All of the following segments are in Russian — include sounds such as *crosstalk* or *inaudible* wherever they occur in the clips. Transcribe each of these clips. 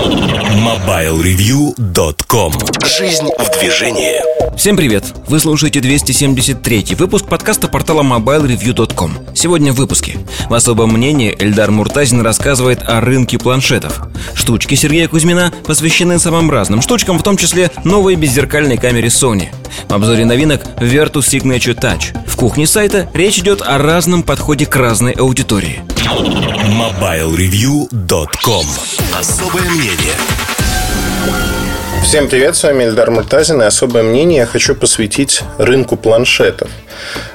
Oh! *laughs* MobileReview.com Жизнь в движении. Всем привет! Вы слушаете 273 выпуск подкаста портала MobileReview.com Сегодня в выпуске. В особом мнении Эльдар Муртазин рассказывает о рынке планшетов. Штучки Сергея Кузьмина посвящены самым разным штучкам, в том числе новой беззеркальной камере Sony. В обзоре новинок Vertus Signature Touch. В кухне сайта речь идет о разном подходе к разной аудитории. MobileReview.com Особое мнение Всем привет, с вами Эльдар Муртазин и особое мнение я хочу посвятить рынку планшетов.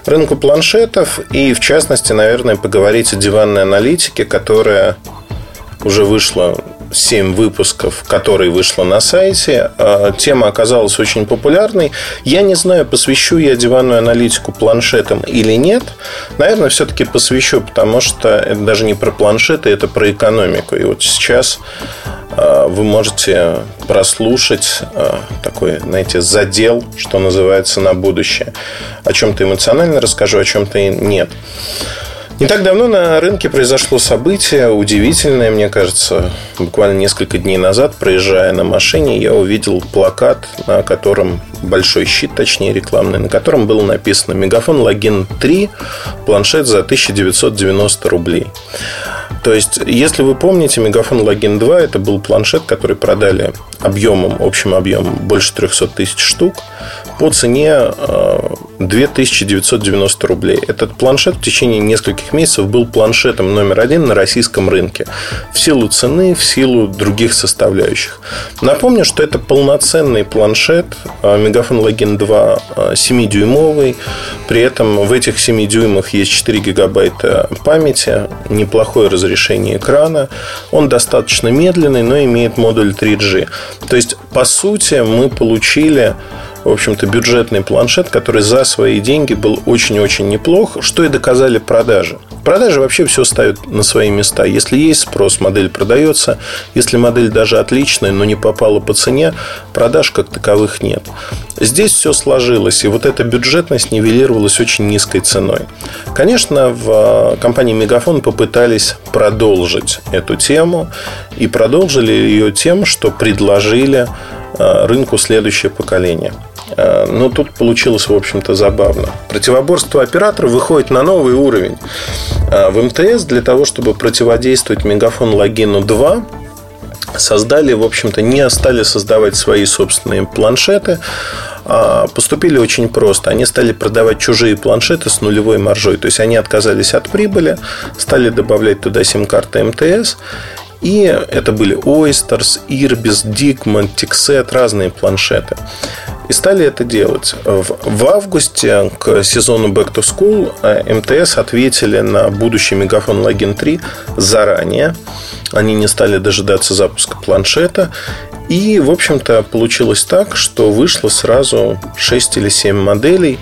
Рынку планшетов и, в частности, наверное, поговорить о диванной аналитике, которая уже вышла 7 выпусков, которые вышла на сайте. А, тема оказалась очень популярной. Я не знаю, посвящу я диванную аналитику планшетам или нет. Наверное, все-таки посвящу, потому что это даже не про планшеты, это про экономику. И вот сейчас а, вы можете прослушать а, такой, знаете, задел, что называется, на будущее. О чем-то эмоционально расскажу, о чем-то нет. Не так давно на рынке произошло событие удивительное, мне кажется. Буквально несколько дней назад, проезжая на машине, я увидел плакат, на котором большой щит, точнее рекламный, на котором было написано «Мегафон Логин 3, планшет за 1990 рублей». То есть, если вы помните, Мегафон Логин 2 это был планшет, который продали объемом, общим объемом больше 300 тысяч штук по цене 2990 э, рублей. Этот планшет в течение нескольких месяцев был планшетом номер один на российском рынке. В силу цены, в силу других составляющих. Напомню, что это полноценный планшет э, Мегафон Логин 2 7-дюймовый. При этом в этих 7 дюймах есть 4 гигабайта памяти, неплохое разрешение экрана. Он достаточно медленный, но имеет модуль 3G. То есть, по сути, мы получили в общем-то, бюджетный планшет, который за свои деньги был очень-очень неплох, что и доказали продажи. Продажи вообще все ставят на свои места. Если есть спрос, модель продается. Если модель даже отличная, но не попала по цене, продаж как таковых нет. Здесь все сложилось, и вот эта бюджетность нивелировалась очень низкой ценой. Конечно, в а, компании Мегафон попытались продолжить эту тему и продолжили ее тем, что предложили а, рынку следующее поколение – но тут получилось, в общем-то, забавно. Противоборство операторов выходит на новый уровень. Э, в МТС для того, чтобы противодействовать Мегафон Логину 2, создали, в общем-то, не стали создавать свои собственные планшеты, а поступили очень просто. Они стали продавать чужие планшеты с нулевой маржой. То есть они отказались от прибыли, стали добавлять туда сим-карты МТС и это были Oysters, Irbis, Dickman, Tixet, разные планшеты. И стали это делать. В августе к сезону Back to School э, МТС ответили на будущий Мегафон Логин 3 заранее. Они не стали дожидаться запуска планшета. И, в общем-то, получилось так, что вышло сразу 6 или 7 моделей.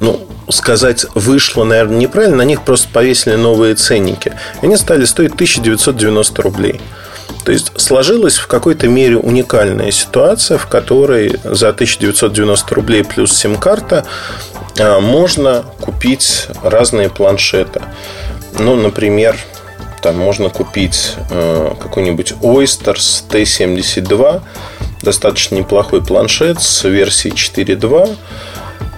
Ну, сказать вышло, наверное, неправильно. На них просто повесили новые ценники. Они стали стоить 1990 рублей. То есть сложилась в какой-то мере уникальная ситуация, в которой за 1990 рублей плюс сим-карта а, можно купить разные планшеты. Ну, например, там можно купить э, какой-нибудь Oysters T72, достаточно неплохой планшет с версией 4.2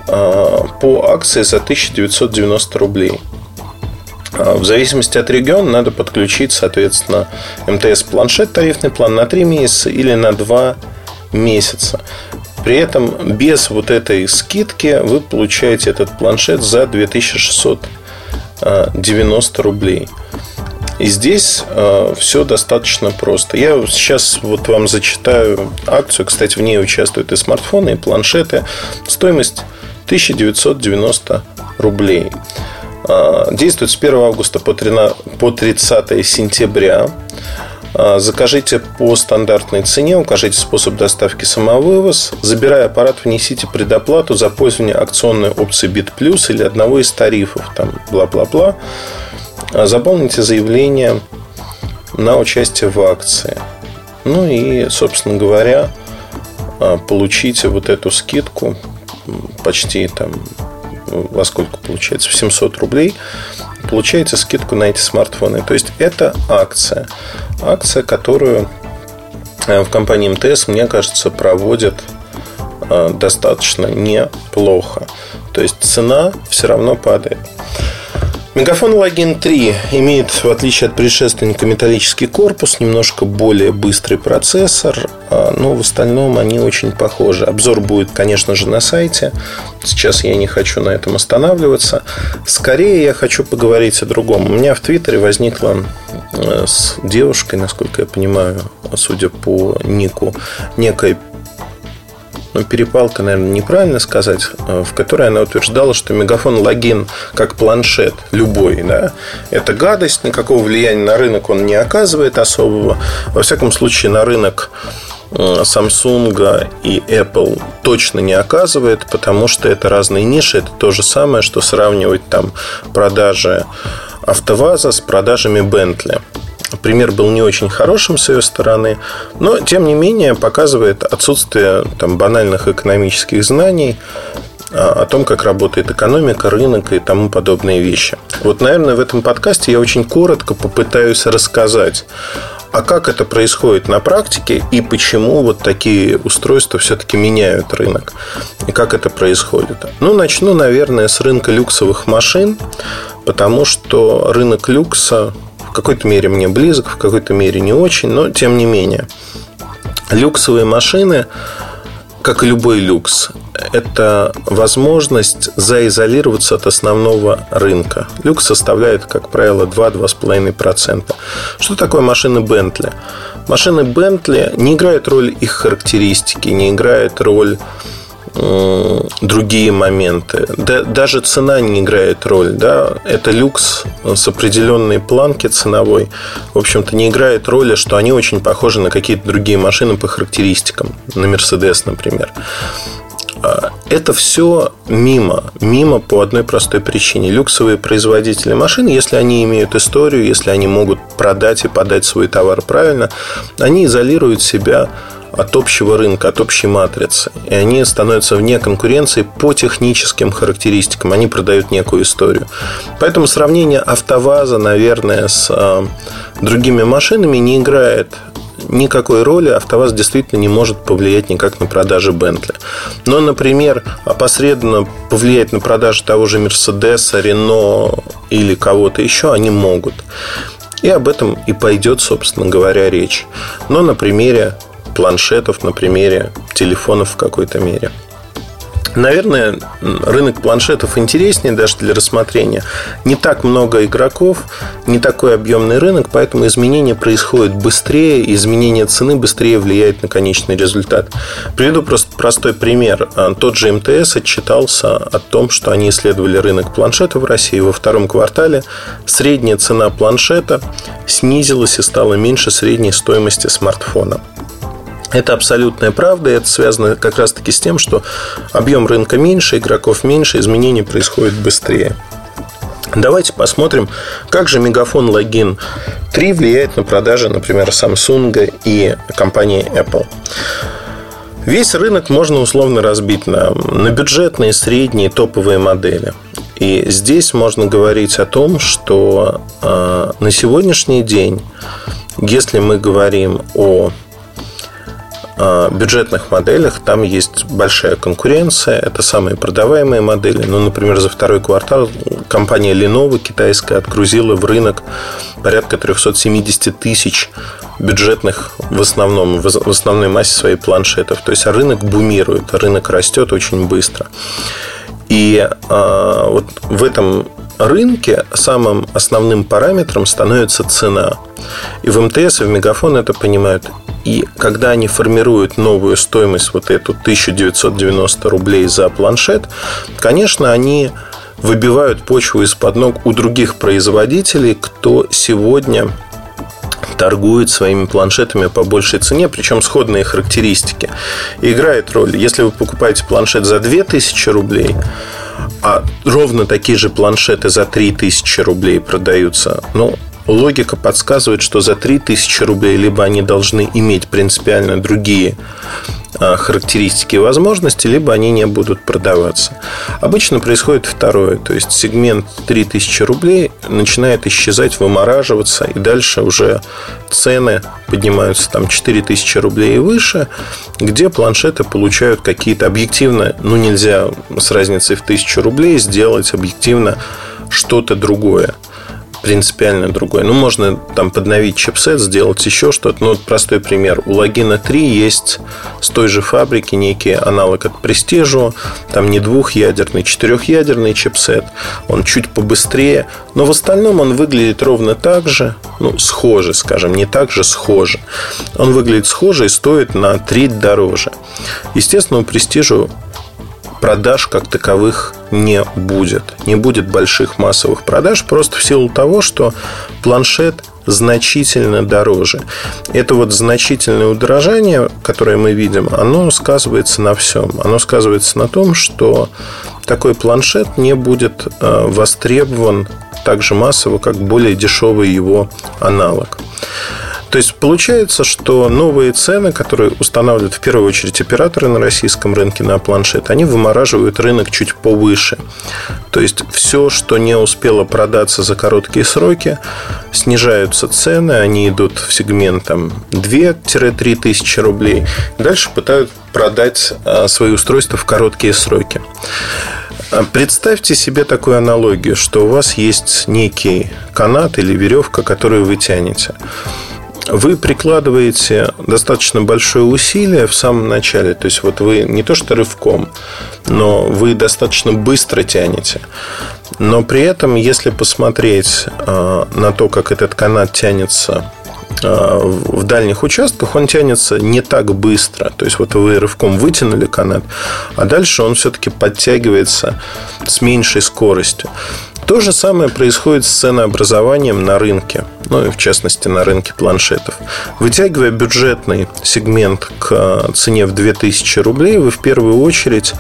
э, по акции за 1990 рублей. А, в зависимости от региона надо подключить, соответственно, МТС-планшет, тарифный план на 3 месяца или на 2 месяца. При этом без вот этой скидки вы получаете этот планшет за 2690 рублей. И здесь э, все достаточно просто. Я сейчас вот вам зачитаю акцию. Кстати, в ней участвуют и смартфоны, и планшеты. Стоимость 1990 рублей. А, действует с 1 августа по 30 сентября. А, закажите по стандартной цене, укажите способ доставки самовывоз. Забирая аппарат, внесите предоплату за пользование акционной опцией Bit Plus или одного из тарифов, там бла-бла-бла. А, заполните заявление на участие в акции. Ну и, собственно говоря, получите вот эту скидку почти там во сколько получается? В 700 рублей получаете скидку на эти смартфоны. То есть это акция. Акция, которую в компании МТС, мне кажется, проводят достаточно неплохо. То есть цена все равно падает. Мегафон Login 3 имеет, в отличие от предшественника, металлический корпус, немножко более быстрый процессор, а, но в остальном они очень похожи. Обзор будет, конечно же, на сайте. Сейчас я не хочу на этом останавливаться. Скорее я хочу поговорить о другом. У меня в Твиттере возникла э, с девушкой, насколько я понимаю, судя по нику, некая ну, перепалка, наверное, неправильно сказать, э, в которой она утверждала, что мегафон логин как планшет любой, да, это гадость, никакого влияния на рынок он не оказывает особого. Во всяком случае, на рынок э, Samsung и Apple точно не оказывает, потому что это разные ниши. Это то же самое, что сравнивать там продажи АвтоВАЗа с продажами Bentley пример был не очень хорошим с ее стороны, но, тем не менее, показывает отсутствие там, банальных экономических знаний а, о том, как работает экономика, рынок и тому подобные вещи. Вот, наверное, в этом подкасте я очень коротко попытаюсь рассказать, а как это происходит на практике и почему вот такие устройства все-таки меняют рынок? И как это происходит? Ну, начну, наверное, с рынка люксовых машин, потому что рынок люкса в какой-то мере мне близок, в какой-то мере не очень, но тем не менее. Люксовые машины, как и любой люкс, это возможность заизолироваться от основного рынка. Люкс составляет, как правило, 2-2,5%. Что такое машины Bentley? Машины Bentley не играют роль их характеристики, не играет роль другие моменты. Да, даже цена не играет роль. Да? Это люкс с определенной планки ценовой. В общем-то, не играет роли, что они очень похожи на какие-то другие машины по характеристикам. На Мерседес, например. А, это все мимо. Мимо по одной простой причине. Люксовые производители машин, если они имеют историю, если они могут продать и подать свой товар правильно, они изолируют себя от общего рынка, от общей матрицы. И они становятся вне конкуренции по техническим характеристикам. Они продают некую историю. Поэтому сравнение АвтоВАЗа, наверное, с э, другими машинами не играет никакой роли АвтоВАЗ действительно не может повлиять никак на продажи Бентли. Но, например, опосредованно повлиять на продажи того же Мерседеса, Рено или кого-то еще они могут. И об этом и пойдет, собственно говоря, речь. Но на примере планшетов на примере телефонов в какой-то мере. Наверное, рынок планшетов интереснее даже для рассмотрения. Не так много игроков, не такой объемный рынок, поэтому изменения происходят быстрее, изменение цены быстрее влияет на конечный результат. Приведу просто простой пример. А, тот же МТС отчитался о том, что они исследовали рынок планшетов в России во втором квартале. Средняя цена планшета снизилась и стала меньше средней стоимости смартфона. Это абсолютная правда, и это связано как раз-таки с тем, что объем рынка меньше, игроков меньше, изменения происходят быстрее. Давайте посмотрим, как же Мегафон Login 3 влияет на продажи, например, Samsung и компании Apple. Весь рынок можно условно разбить на, на бюджетные, средние, топовые модели. И здесь можно говорить о том, что э, на сегодняшний день, если мы говорим о бюджетных моделях там есть большая конкуренция. Это самые продаваемые модели. Ну, например, за второй квартал компания Lenovo китайская отгрузила в рынок порядка 370 тысяч бюджетных в основном, в основной массе своих планшетов. То есть рынок бумирует, рынок растет очень быстро. И э, вот в этом рынке самым основным параметром становится цена. И в МТС, и в Мегафон это понимают. И когда они формируют новую стоимость, вот эту 1990 рублей за планшет, конечно, они выбивают почву из-под ног у других производителей, кто сегодня торгует своими планшетами по большей цене, причем сходные характеристики. И играет роль. Если вы покупаете планшет за 2000 рублей, а ровно такие же планшеты за 3000 рублей продаются, ну, логика подсказывает, что за 3000 рублей либо они должны иметь принципиально другие а, характеристики и возможности, либо они не будут продаваться. Обычно происходит второе, то есть сегмент 3000 рублей начинает исчезать, вымораживаться, и дальше уже цены поднимаются там 4000 рублей и выше, где планшеты получают какие-то объективно, ну нельзя с разницей в 1000 рублей сделать объективно что-то другое принципиально другой. Ну, можно там подновить чипсет, сделать еще что-то. Ну, вот простой пример. У Логина 3 есть с той же фабрики некий аналог от Prestige. Там не двухъядерный, четырехъядерный чипсет. Он чуть побыстрее. Но в остальном он выглядит ровно так же. Ну, схоже, скажем, не так же, схоже. Он выглядит схоже и стоит на треть дороже. Естественно, у Prestige продаж как таковых не будет. Не будет больших массовых продаж просто в силу того, что планшет значительно дороже. Это вот значительное удорожание, которое мы видим, оно сказывается на всем. Оно сказывается на том, что такой планшет не будет э, востребован так же массово, как более дешевый его аналог. То есть получается, что новые цены, которые устанавливают в первую очередь операторы на российском рынке на планшет, они вымораживают рынок чуть повыше. То есть все, что не успело продаться за короткие сроки, снижаются цены, они идут в сегмент там 2-3 тысячи рублей. Дальше пытаются продать а, свои устройства в короткие сроки. А представьте себе такую аналогию, что у вас есть некий канат или веревка, которую вы тянете вы прикладываете достаточно большое усилие в самом начале. То есть, вот вы не то что рывком, но вы достаточно быстро тянете. Но при этом, если посмотреть э, на то, как этот канат тянется э, в дальних участках, он тянется не так быстро. То есть, вот вы рывком вытянули канат, а дальше он все-таки подтягивается с меньшей скоростью. То же самое происходит с ценообразованием на рынке, ну и в частности на рынке планшетов. Вытягивая бюджетный сегмент к цене в 2000 рублей, вы в первую очередь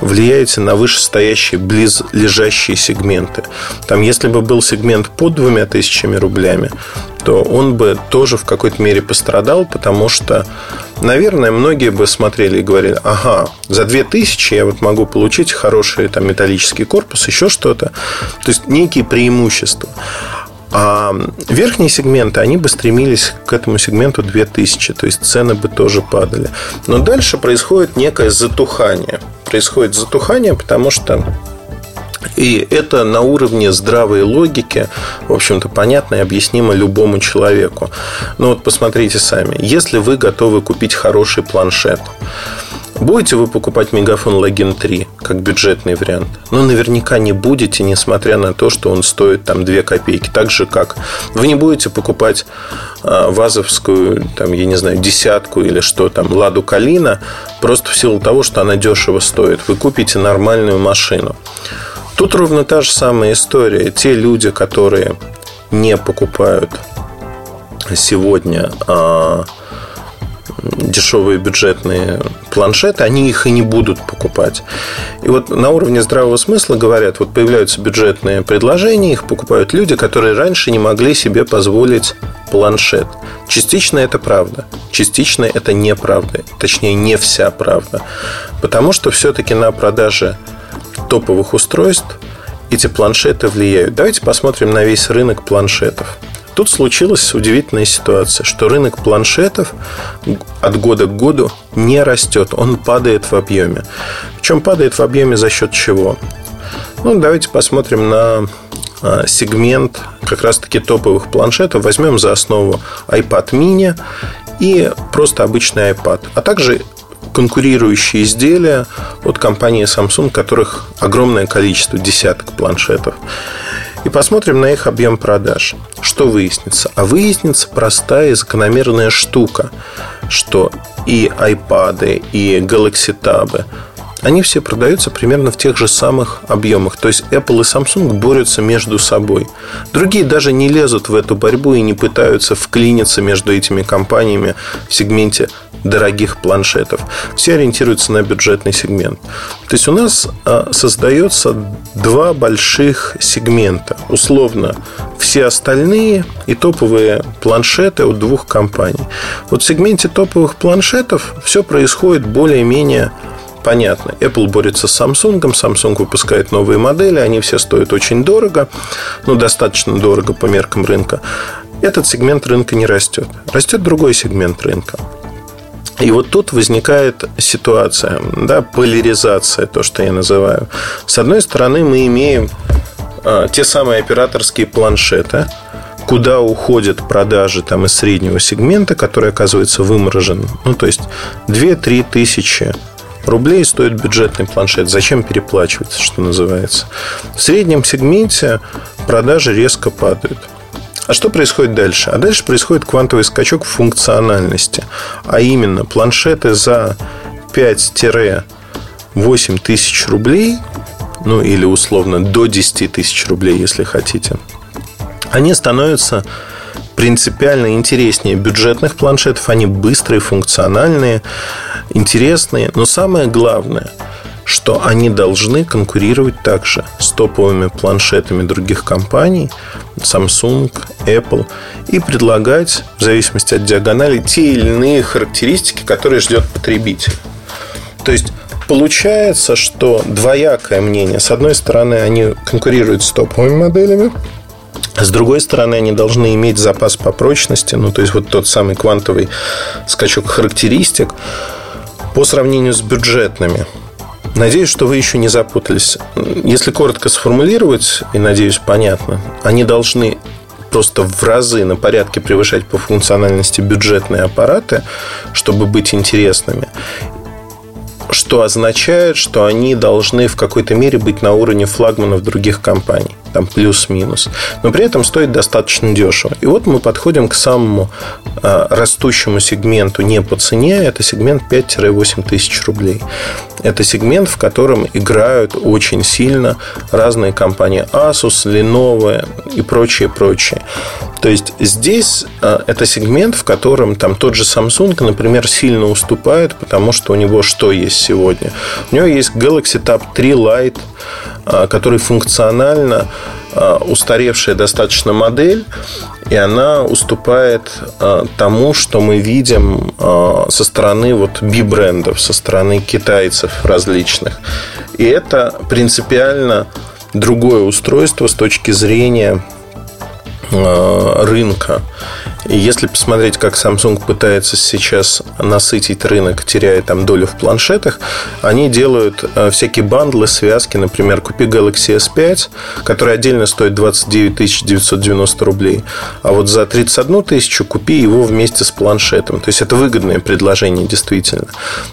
влияете на вышестоящие близлежащие сегменты. Там, если бы был сегмент под двумя тысячами рублями, то он бы тоже в какой-то мере пострадал, потому что, наверное, многие бы смотрели и говорили, ага, за 2000 я вот могу получить хороший там, металлический корпус, еще что-то. То есть, некие преимущества. А верхние сегменты, они бы стремились к этому сегменту 2000, то есть цены бы тоже падали. Но дальше происходит некое затухание. Происходит затухание, потому что и это на уровне здравой логики, в общем-то, понятно и объяснимо любому человеку. Но вот посмотрите сами. Если вы готовы купить хороший планшет, Будете вы покупать Мегафон Login 3 как бюджетный вариант? Ну, наверняка не будете, несмотря на то, что он стоит там 2 копейки. Так же, как вы не будете покупать э, вазовскую, там, я не знаю, десятку или что там, Ладу Калина, просто в силу того, что она дешево стоит. Вы купите нормальную машину. Тут ровно та же самая история. Те люди, которые не покупают сегодня а, дешевые бюджетные планшеты, они их и не будут покупать. И вот на уровне здравого смысла говорят, вот появляются бюджетные предложения, их покупают люди, которые раньше не могли себе позволить планшет. Частично это правда, частично это неправда, точнее не вся правда. Потому что все-таки на продаже топовых устройств эти планшеты влияют. Давайте посмотрим на весь рынок планшетов. Тут случилась удивительная ситуация, что рынок планшетов от года к году не растет, он падает в объеме. Причем падает в объеме за счет чего? Ну, давайте посмотрим на а, сегмент как раз-таки топовых планшетов. Возьмем за основу iPad mini и просто обычный iPad, а также конкурирующие изделия от компании Samsung, которых огромное количество, десяток планшетов и посмотрим на их объем продаж. Что выяснится? А выяснится простая и закономерная штука, что и iPad, и Galaxy Tab, они все продаются примерно в тех же самых объемах. То есть Apple и Samsung борются между собой. Другие даже не лезут в эту борьбу и не пытаются вклиниться между этими компаниями в сегменте дорогих планшетов. Все ориентируются на бюджетный сегмент. То есть у нас а, создается два больших сегмента. Условно, все остальные и топовые планшеты от двух компаний. Вот в сегменте топовых планшетов все происходит более-менее понятно. Apple борется с Samsung, Samsung выпускает новые модели, они все стоят очень дорого, ну, достаточно дорого по меркам рынка. Этот сегмент рынка не растет. Растет другой сегмент рынка. И вот тут возникает ситуация, да, поляризация, то, что я называю. С одной стороны, мы имеем а, те самые операторские планшеты, куда уходят продажи там, из среднего сегмента, который оказывается выморожен. Ну, то есть 2-3 тысячи рублей стоит бюджетный планшет. Зачем переплачивать, что называется? В среднем сегменте продажи резко падают. А что происходит дальше? А дальше происходит квантовый скачок в функциональности. А именно, планшеты за 5-8 тысяч рублей, ну или условно до 10 тысяч рублей, если хотите, они становятся принципиально интереснее бюджетных планшетов. Они быстрые, функциональные, интересные. Но самое главное, что они должны конкурировать также с топовыми планшетами других компаний, Samsung, Apple, и предлагать, в зависимости от диагонали, те или иные характеристики, которые ждет потребитель. То есть получается, что двоякое мнение. С одной стороны, они конкурируют с топовыми моделями, с другой стороны, они должны иметь запас по прочности, ну, то есть вот тот самый квантовый скачок характеристик по сравнению с бюджетными. Надеюсь, что вы еще не запутались. Если коротко сформулировать, и надеюсь, понятно, они должны просто в разы на порядке превышать по функциональности бюджетные аппараты, чтобы быть интересными что означает, что они должны в какой-то мере быть на уровне флагманов других компаний там плюс-минус. Но при этом стоит достаточно дешево. И вот мы подходим к самому э, растущему сегменту не по цене. Это сегмент 5-8 тысяч рублей. Это сегмент, в котором играют очень сильно разные компании Asus, Lenovo и прочее, прочее. То есть здесь э, это сегмент, в котором там тот же Samsung, например, сильно уступает, потому что у него что есть сегодня? У него есть Galaxy Tab 3 Lite, а, который функционально а, устаревшая достаточно модель, и она уступает а, тому, что мы видим со стороны вот би-брендов, со стороны китайцев различных. И это принципиально другое устройство с точки зрения рынка. И если посмотреть, как Samsung пытается сейчас насытить рынок, теряя там долю в планшетах, они делают э, всякие бандлы, связки. Например, купи Galaxy S5, который отдельно стоит 29 990 рублей. А вот за 31 тысячу купи его вместе с планшетом. То есть это выгодное предложение, действительно.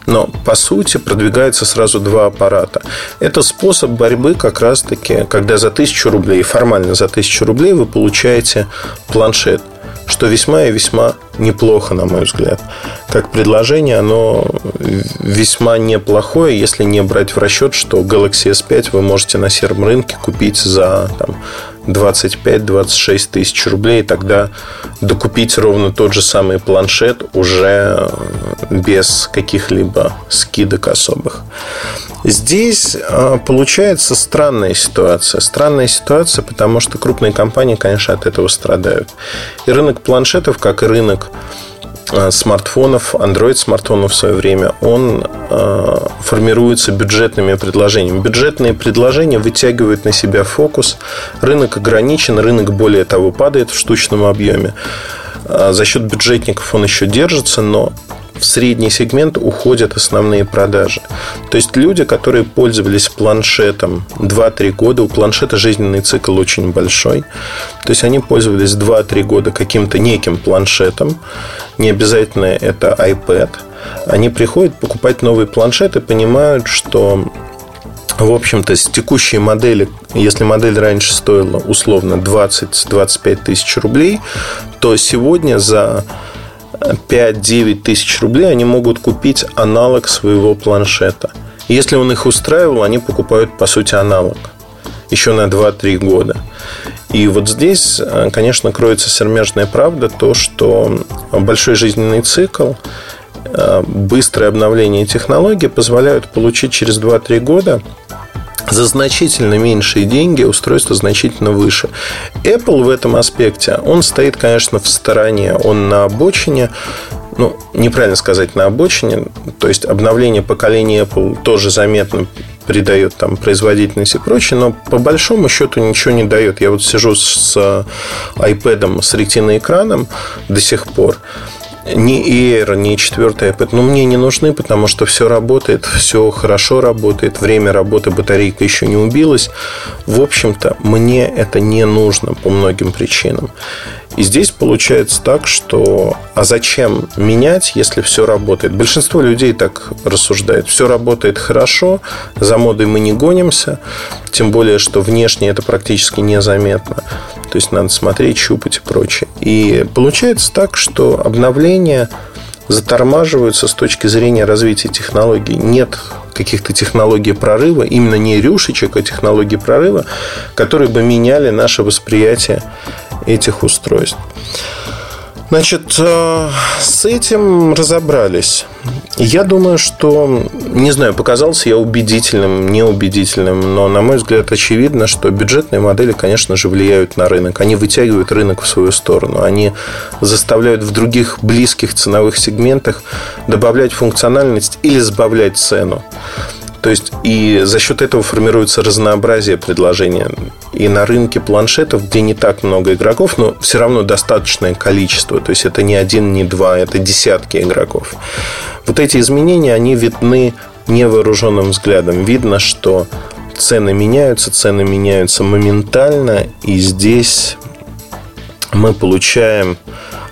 Но по сути продвигается сразу два аппарата. Это способ борьбы как раз-таки, когда за 1000 рублей, формально за 1000 рублей вы получаете планшет – что весьма и весьма неплохо, на мой взгляд. Как предложение, оно весьма неплохое, если не брать в расчет, что Galaxy S5 вы можете на сером рынке купить за там, 25-26 тысяч рублей, тогда докупить ровно тот же самый планшет уже без каких-либо скидок особых. Здесь а, получается странная ситуация. Странная ситуация, потому что крупные компании, конечно, от этого страдают. И рынок планшетов, как и рынок смартфонов, Android смартфонов в свое время, он э, формируется бюджетными предложениями. Бюджетные предложения вытягивают на себя фокус. Рынок ограничен, рынок более того падает в штучном объеме. Э, за счет бюджетников он еще держится, но в средний сегмент уходят основные продажи. То есть люди, которые пользовались планшетом 2-3 года, у планшета жизненный цикл очень большой. То есть они пользовались 2-3 года каким-то неким планшетом. Не обязательно это iPad. Они приходят покупать новый планшет и понимают, что в общем-то, с текущей модели, если модель раньше стоила условно 20-25 тысяч рублей, то сегодня за 5-9 тысяч рублей они могут купить аналог своего планшета. Если он их устраивал, они покупают, по сути, аналог еще на 2-3 года. И вот здесь, э, конечно, кроется сермяжная правда, то, что большой жизненный цикл, э, быстрое обновление технологий позволяют получить через 2-3 года за значительно меньшие деньги устройство значительно выше. Apple в этом аспекте, он стоит, конечно, в стороне, он на обочине, ну, неправильно сказать на обочине, то есть обновление поколения Apple тоже заметно придает там производительность и прочее, но по большому счету ничего не дает. Я вот сижу с iPad с ретиноэкраном до сих пор ни Air, ни четвертый iPad, ну, мне не нужны, потому что все работает, все хорошо работает, время работы, батарейка еще не убилась. В общем-то, мне это не нужно по многим причинам. И здесь получается так, что а зачем менять, если все работает? Большинство людей так рассуждает. Все работает хорошо, за модой мы не гонимся, тем более, что внешне это практически незаметно. То есть надо смотреть, щупать и прочее. И получается так, что обновления затормаживаются с точки зрения развития технологий. Нет каких-то технологий прорыва, именно не рюшечек, а технологий прорыва, которые бы меняли наше восприятие этих устройств. Значит, э, с этим разобрались. Я думаю, что, не знаю, показался я убедительным, неубедительным, но, на мой взгляд, очевидно, что бюджетные модели, конечно же, влияют на рынок. Они вытягивают рынок в свою сторону. Они заставляют в других близких ценовых сегментах добавлять функциональность или сбавлять цену. То есть и за счет этого формируется разнообразие предложения. И на рынке планшетов, где не так много игроков, но все равно достаточное количество. То есть это не один, не два, это десятки игроков. Вот эти изменения, они видны невооруженным взглядом. Видно, что цены меняются, цены меняются моментально, и здесь мы получаем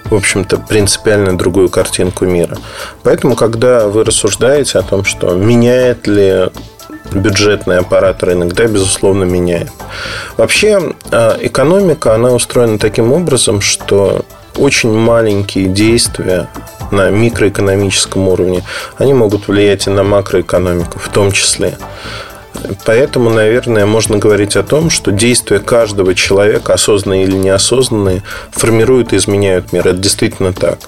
в общем-то, принципиально другую картинку мира. Поэтому, когда вы рассуждаете о том, что меняет ли бюджетный аппарат рынок, да, безусловно, меняет. Вообще, а, экономика, она устроена таким образом, что очень маленькие действия на микроэкономическом уровне, они могут влиять и на макроэкономику в том числе. Поэтому, наверное, можно говорить о том, что действия каждого человека, осознанные или неосознанные, формируют и изменяют мир. Это действительно так.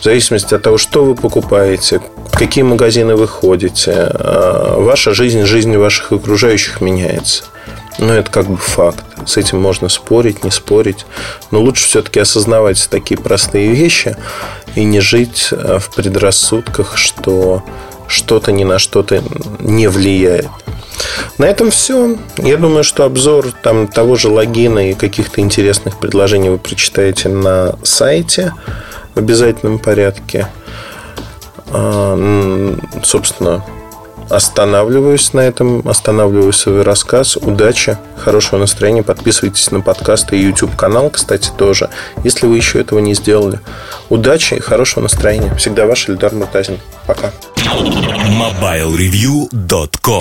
В зависимости от того, что вы покупаете, в какие магазины вы ходите, а, ваша жизнь, жизнь ваших окружающих меняется. Но это как бы факт. С этим можно спорить, не спорить. Но лучше все-таки осознавать такие простые вещи и не жить а, в предрассудках, что что-то ни на что-то не влияет. На этом все. Я думаю, что обзор там, того же логина и каких-то интересных предложений вы прочитаете на сайте в обязательном порядке. А, собственно, останавливаюсь на этом, останавливаю свой рассказ. Удачи, хорошего настроения. Подписывайтесь на подкасты и YouTube канал, кстати, тоже, если вы еще этого не сделали. Удачи и хорошего настроения. Всегда ваш Эльдар Муртазин. Пока. MobileReview.com